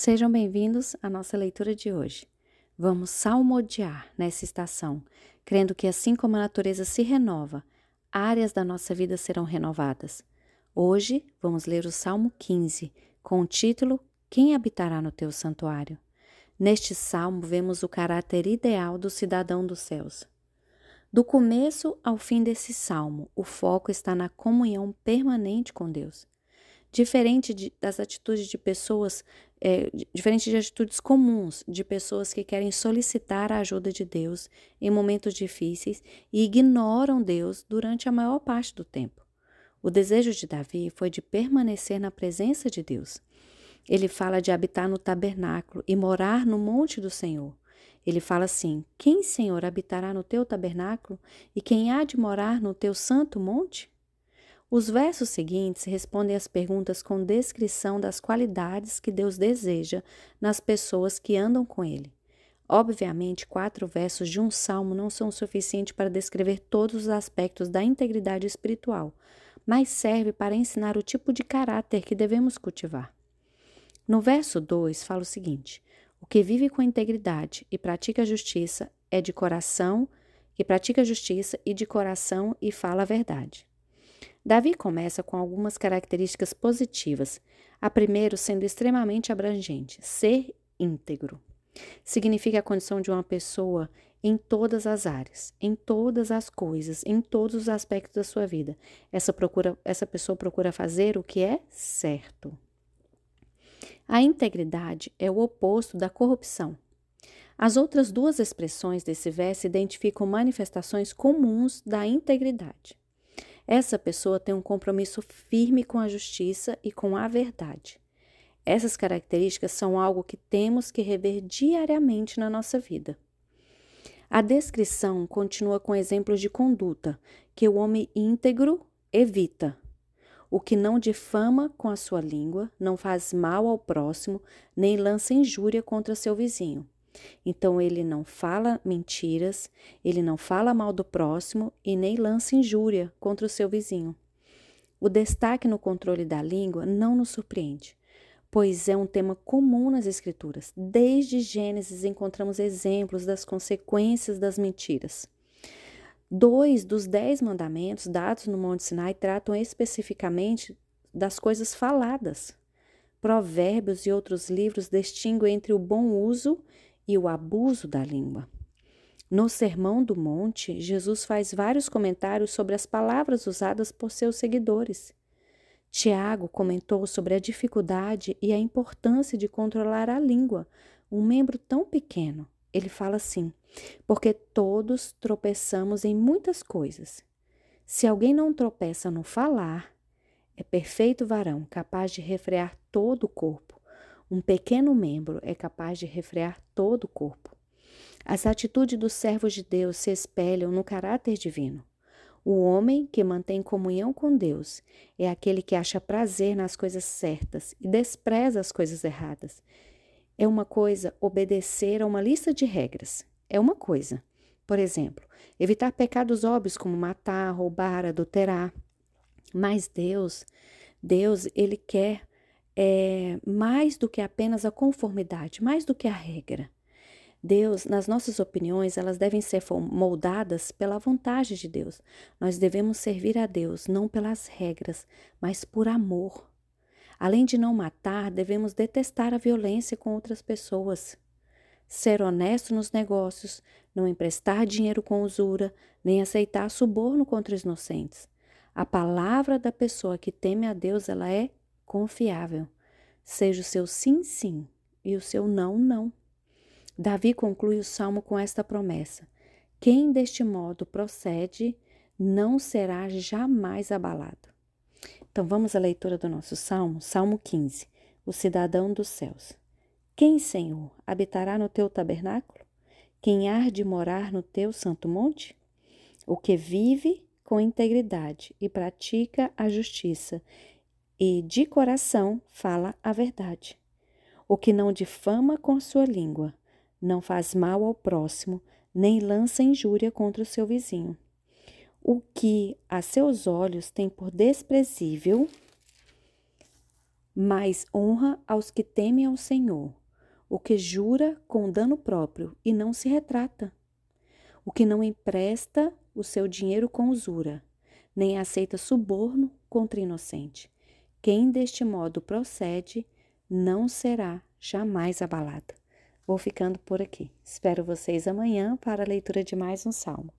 Sejam bem-vindos à nossa leitura de hoje. Vamos salmodiar nessa estação, crendo que assim como a natureza se renova, áreas da nossa vida serão renovadas. Hoje vamos ler o Salmo 15, com o título Quem habitará no teu santuário? Neste salmo vemos o caráter ideal do cidadão dos céus. Do começo ao fim desse salmo, o foco está na comunhão permanente com Deus. Diferente de, das atitudes de pessoas, é, diferente de atitudes comuns de pessoas que querem solicitar a ajuda de Deus em momentos difíceis e ignoram Deus durante a maior parte do tempo. O desejo de Davi foi de permanecer na presença de Deus. Ele fala de habitar no tabernáculo e morar no monte do Senhor. Ele fala assim: Quem, Senhor, habitará no teu tabernáculo e quem há de morar no teu santo monte? Os versos seguintes respondem às perguntas com descrição das qualidades que Deus deseja nas pessoas que andam com Ele. Obviamente, quatro versos de um salmo não são suficientes para descrever todos os aspectos da integridade espiritual, mas serve para ensinar o tipo de caráter que devemos cultivar. No verso 2 fala o seguinte: O que vive com integridade e pratica a justiça é de coração, que pratica justiça e de coração e fala a verdade. Davi começa com algumas características positivas. A primeira sendo extremamente abrangente: ser íntegro. Significa a condição de uma pessoa em todas as áreas, em todas as coisas, em todos os aspectos da sua vida. Essa, procura, essa pessoa procura fazer o que é certo. A integridade é o oposto da corrupção. As outras duas expressões desse verso identificam manifestações comuns da integridade. Essa pessoa tem um compromisso firme com a justiça e com a verdade. Essas características são algo que temos que rever diariamente na nossa vida. A descrição continua com exemplos de conduta que o homem íntegro evita. O que não difama com a sua língua, não faz mal ao próximo, nem lança injúria contra seu vizinho. Então ele não fala mentiras, ele não fala mal do próximo e nem lança injúria contra o seu vizinho. O destaque no controle da língua não nos surpreende, pois é um tema comum nas Escrituras. Desde Gênesis encontramos exemplos das consequências das mentiras. Dois dos dez mandamentos dados no Monte Sinai tratam especificamente das coisas faladas. Provérbios e outros livros distinguem entre o bom uso e o abuso da língua. No Sermão do Monte, Jesus faz vários comentários sobre as palavras usadas por seus seguidores. Tiago comentou sobre a dificuldade e a importância de controlar a língua, um membro tão pequeno. Ele fala assim: porque todos tropeçamos em muitas coisas. Se alguém não tropeça no falar, é perfeito varão, capaz de refrear todo o corpo. Um pequeno membro é capaz de refrear todo o corpo. As atitudes dos servos de Deus se espelham no caráter divino. O homem que mantém comunhão com Deus é aquele que acha prazer nas coisas certas e despreza as coisas erradas. É uma coisa obedecer a uma lista de regras. É uma coisa. Por exemplo, evitar pecados óbvios como matar, roubar, adulterar. Mas Deus, Deus, ele quer é mais do que apenas a conformidade, mais do que a regra. Deus, nas nossas opiniões, elas devem ser moldadas pela vontade de Deus. Nós devemos servir a Deus não pelas regras, mas por amor. Além de não matar, devemos detestar a violência com outras pessoas. Ser honesto nos negócios, não emprestar dinheiro com usura, nem aceitar suborno contra os inocentes. A palavra da pessoa que teme a Deus, ela é confiável. Seja o seu sim, sim e o seu não, não. Davi conclui o salmo com esta promessa: Quem deste modo procede não será jamais abalado. Então vamos à leitura do nosso salmo, Salmo 15, o cidadão dos céus. Quem, Senhor, habitará no teu tabernáculo? Quem há de morar no teu santo monte? O que vive com integridade e pratica a justiça e de coração fala a verdade. O que não difama com sua língua, não faz mal ao próximo, nem lança injúria contra o seu vizinho. O que a seus olhos tem por desprezível, mas honra aos que temem ao Senhor, o que jura com dano próprio e não se retrata, o que não empresta o seu dinheiro com usura, nem aceita suborno contra inocente. Quem deste modo procede não será jamais abalado. Vou ficando por aqui. Espero vocês amanhã para a leitura de mais um salmo.